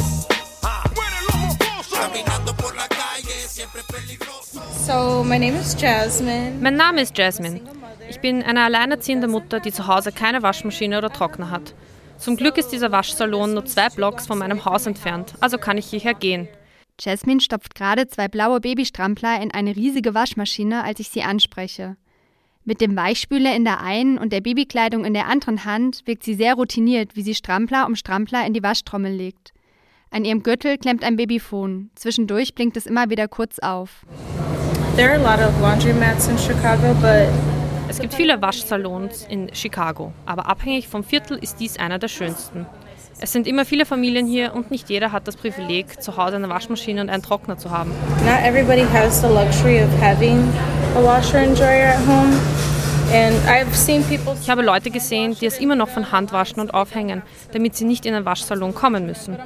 Mueren los mocosos. Caminando por la calle siempre peligroso. So, my name is Jasmine. Mein Name ist Jasmine. Ich bin eine alleinerziehende Mutter, die zu Hause keine Waschmaschine oder Trockner hat. Zum Glück ist dieser Waschsalon nur zwei Blocks von meinem Haus entfernt, also kann ich hierher gehen. Jasmine stopft gerade zwei blaue Babystrampler in eine riesige Waschmaschine, als ich sie anspreche. Mit dem Weichspüler in der einen und der Babykleidung in der anderen Hand wirkt sie sehr routiniert, wie sie Strampler um Strampler in die Waschtrommel legt. An ihrem Gürtel klemmt ein Babyphone. Zwischendurch blinkt es immer wieder kurz auf. There are a lot of laundromats in Chicago, but Es gibt viele Waschsalons in Chicago, aber abhängig vom Viertel ist dies einer der schönsten. Es sind immer viele Familien hier und nicht jeder hat das Privileg, zu Hause eine Waschmaschine und einen Trockner zu haben. not everybody has the luxury of having a washer and dryer at home. And I've seen people Ich habe Leute gesehen, die es immer noch von Hand waschen und aufhängen, damit sie nicht in den Waschsalon kommen müssen.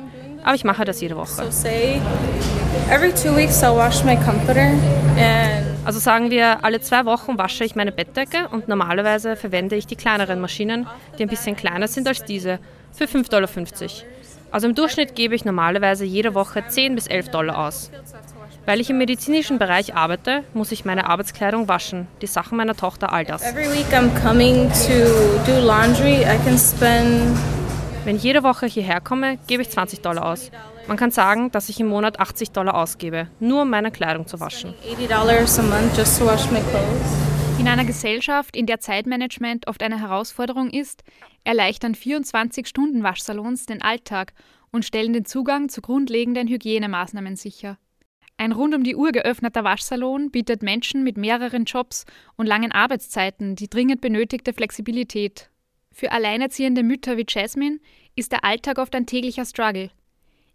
Aber ich mache das jede Woche. Every two weeks I'll wash my comforter and Also sagen wir, alle zwei Wochen wasche ich meine Bettdecke und normalerweise verwende ich die kleineren Maschinen, die ein bisschen kleiner sind als diese, für 5,50 Dollar. Also im Durchschnitt gebe ich normalerweise jede Woche 10 bis 11 Dollar aus. Weil ich im medizinischen Bereich arbeite, muss ich meine Arbeitskleidung waschen, die Sachen meiner Tochter, all das. I Wenn ich jede Woche hierher komme, gebe ich 20 Dollar aus. Man kann sagen, dass ich im Monat 80 Dollar ausgebe, nur um meine Kleidung zu waschen. $80 a month just to wash my clothes. In einer Gesellschaft, in der Zeitmanagement oft eine Herausforderung ist, erleichtern 24-Stunden-Waschsalons den Alltag und stellen den Zugang zu grundlegenden Hygienemaßnahmen sicher. Ein rund um die Uhr geöffneter Waschsalon bietet Menschen mit mehreren Jobs und langen Arbeitszeiten die dringend benötigte Flexibilität. Für alleinerziehende Mütter wie Jasmine ist der Alltag oft ein täglicher Struggle.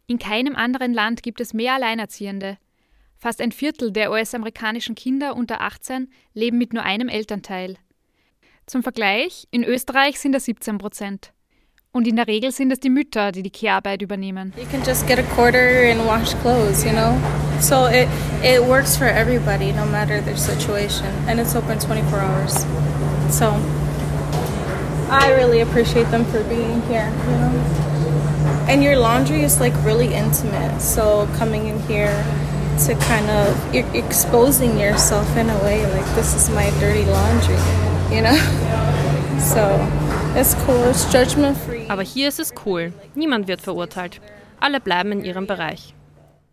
In keinem anderen Land gibt es mehr Alleinerziehende. Fast ein Viertel der US-amerikanischen Kinder unter 18 leben mit nur einem Elternteil. Zum Vergleich, in Österreich sind es 17 Prozent. Und in der Regel sind es die Mütter, die die Care-Arbeit übernehmen. You can just get a quarter and wash clothes, you know? So it, it works for everybody, no matter their situation. And it's open 24 hours. So I really appreciate them for being here, you know. And your laundry is like really intimate, so coming in here to kind of you're exposing yourself in a way like this is my dirty laundry, you know. So it's cool. It's judgment free. Aber hier ist es cool. Niemand wird verurteilt. Alle bleiben in ihrem Bereich.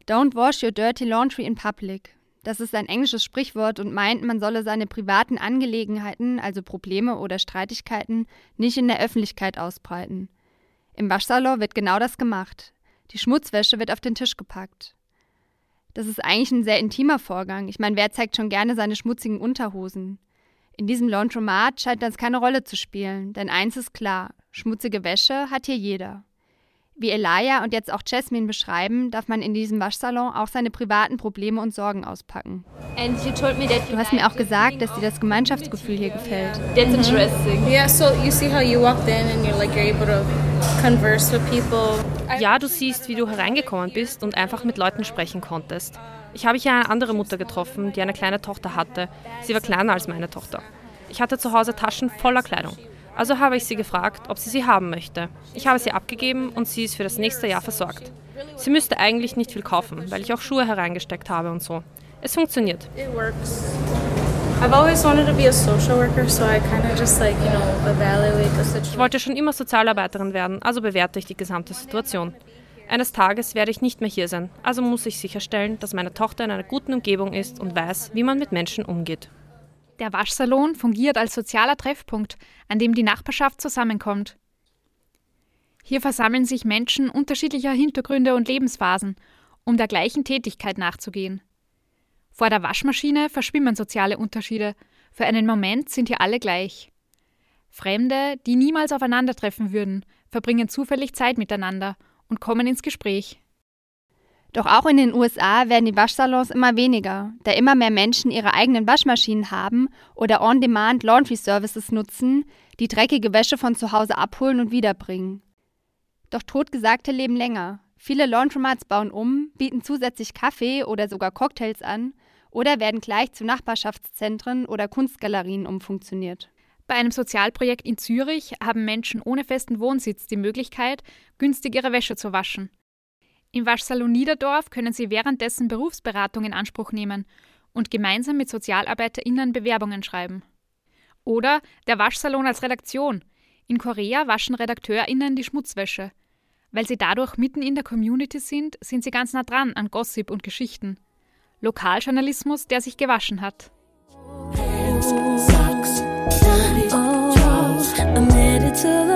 Don't wash your dirty laundry in public. Das ist ein englisches Sprichwort und meint, man solle seine privaten Angelegenheiten, also Probleme oder Streitigkeiten, nicht in der Öffentlichkeit ausbreiten. Im Waschsalon wird genau das gemacht. Die Schmutzwäsche wird auf den Tisch gepackt. Das ist eigentlich ein sehr intimer Vorgang. Ich meine, wer zeigt schon gerne seine schmutzigen Unterhosen? In diesem Laundromat scheint das keine Rolle zu spielen, denn eins ist klar: schmutzige Wäsche hat hier jeder. Wie Elia und jetzt auch Jasmine beschreiben, darf man in diesem Waschsalon auch seine privaten Probleme und Sorgen auspacken. Du hast mir auch gesagt, dass dir das Gemeinschaftsgefühl hier gefällt. That's interesting. Yeah, so you see how you walked in and you're like you're able to converse with people. Ja, du siehst, wie du hereingekommen bist und einfach mit Leuten sprechen konntest. Ich habe hier eine andere Mutter getroffen, die eine kleine Tochter hatte. Sie war kleiner als meine Tochter. Ich hatte zu Hause Taschen voller Kleidung. Also habe ich sie gefragt, ob sie sie haben möchte. Ich habe sie abgegeben und sie ist für das nächste Jahr versorgt. Sie müsste eigentlich nicht viel kaufen, weil ich auch Schuhe hereingesteckt habe und so. Es funktioniert. Ich wollte schon immer Sozialarbeiterin werden, also bewerte ich die gesamte Situation. Eines Tages werde ich nicht mehr hier sein, also muss ich sicherstellen, dass meine Tochter in einer guten Umgebung ist und weiß, wie man mit Menschen umgeht. Der Waschsalon fungiert als sozialer Treffpunkt, an dem die Nachbarschaft zusammenkommt. Hier versammeln sich Menschen unterschiedlicher Hintergründe und Lebensphasen, um der gleichen Tätigkeit nachzugehen. Vor der Waschmaschine verschwimmen soziale Unterschiede. Für einen Moment sind hier alle gleich. Fremde, die niemals aufeinandertreffen würden, verbringen zufällig Zeit miteinander und kommen ins Gespräch. Doch auch in den USA werden die Waschsalons immer weniger, da immer mehr Menschen ihre eigenen Waschmaschinen haben oder On-Demand Laundry Services nutzen, die dreckige Wäsche von zu Hause abholen und wiederbringen. Doch Totgesagte leben länger. Viele Laundromats bauen um, bieten zusätzlich Kaffee oder sogar Cocktails an oder werden gleich zu Nachbarschaftszentren oder Kunstgalerien umfunktioniert. Bei einem Sozialprojekt in Zürich haben Menschen ohne festen Wohnsitz die Möglichkeit, günstig ihre Wäsche zu waschen. Im Waschsalon Niederdorf können sie währenddessen Berufsberatung in Anspruch nehmen und gemeinsam mit SozialarbeiterInnen Bewerbungen schreiben. Oder der Waschsalon als Redaktion. In Korea waschen RedakteurInnen die Schmutzwäsche. Weil sie dadurch mitten in der Community sind, sind sie ganz nah dran an Gossip und Geschichten. Lokaljournalismus, der sich gewaschen hat. I'm headed to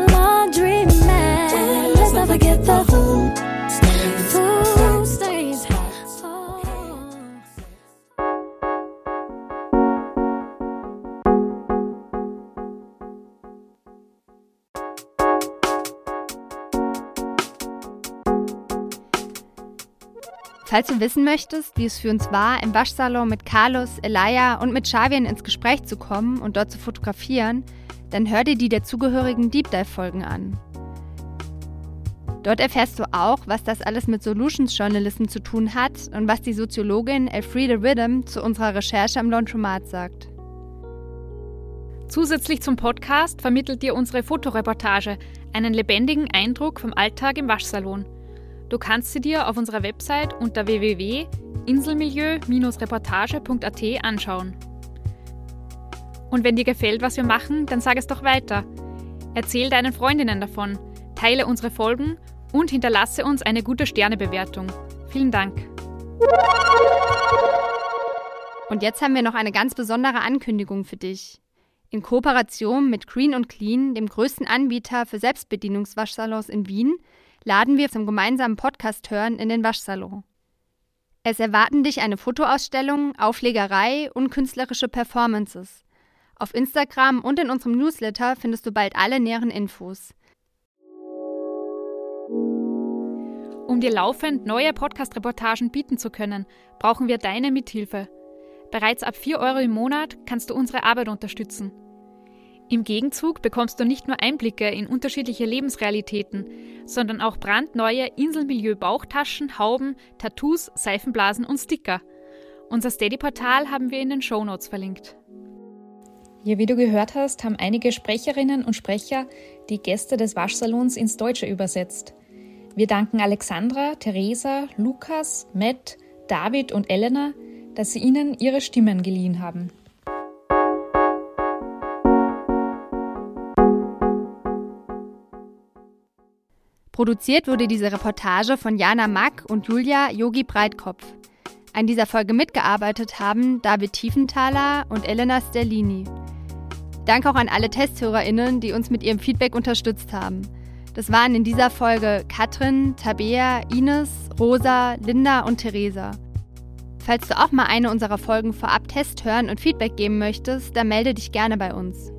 Falls du wissen möchtest, wie es für uns war, im Waschsalon mit Carlos, Elia und mit Xavier ins Gespräch zu kommen und dort zu fotografieren, dann hör dir die dazugehörigen Deep Dive-Folgen an. Dort erfährst du auch, was das alles mit Solutions Journalism zu tun hat und was die Soziologin Elfriede Rhythm zu unserer Recherche am Laundromat sagt. Zusätzlich zum Podcast vermittelt dir unsere Fotoreportage einen lebendigen Eindruck vom Alltag im Waschsalon. Du kannst sie dir auf unserer Website unter www.inselmilieu-reportage.at anschauen. Und wenn dir gefällt, was wir machen, dann sag es doch weiter. Erzähl deinen Freundinnen davon, teile unsere Folgen und hinterlasse uns eine gute Sternebewertung. Vielen Dank. Und jetzt haben wir noch eine ganz besondere Ankündigung für dich. In Kooperation mit Green und Clean, dem größten Anbieter für Selbstbedienungswaschsalons in Wien, laden wir zum gemeinsamen Podcast hören in den Waschsalon. Es erwarten dich eine Fotoausstellung, Auflegerei und künstlerische Performances. Auf Instagram und in unserem Newsletter findest du bald alle näheren Infos. Um dir laufend neue Podcast-Reportagen bieten zu können, brauchen wir deine Mithilfe. Bereits ab 4 Euro im Monat kannst du unsere Arbeit unterstützen. Im Gegenzug bekommst du nicht nur Einblicke in unterschiedliche Lebensrealitäten, sondern auch brandneue Inselmilieu-Bauchtaschen, Hauben, Tattoos, Seifenblasen und Sticker. Unser Steady-Portal haben wir in den Shownotes verlinkt. Ja, wie du gehört hast, haben einige Sprecherinnen und Sprecher die Gäste des Waschsalons ins Deutsche übersetzt. Wir danken Alexandra, Theresa, Lukas, Matt, David und Elena, dass sie ihnen ihre Stimmen geliehen haben. Produziert wurde diese Reportage von Jana Mack und Julia Yogi Breitkopf. An dieser Folge mitgearbeitet haben David Tiefenthaler und Elena Sterlini. Danke auch an alle TesthörerInnen, die uns mit ihrem Feedback unterstützt haben. Das waren in dieser Folge Katrin, Tabea, Ines, Rosa, Linda und Theresa. Falls du auch mal eine unserer Folgen vorab Test hören und Feedback geben möchtest, dann melde dich gerne bei uns.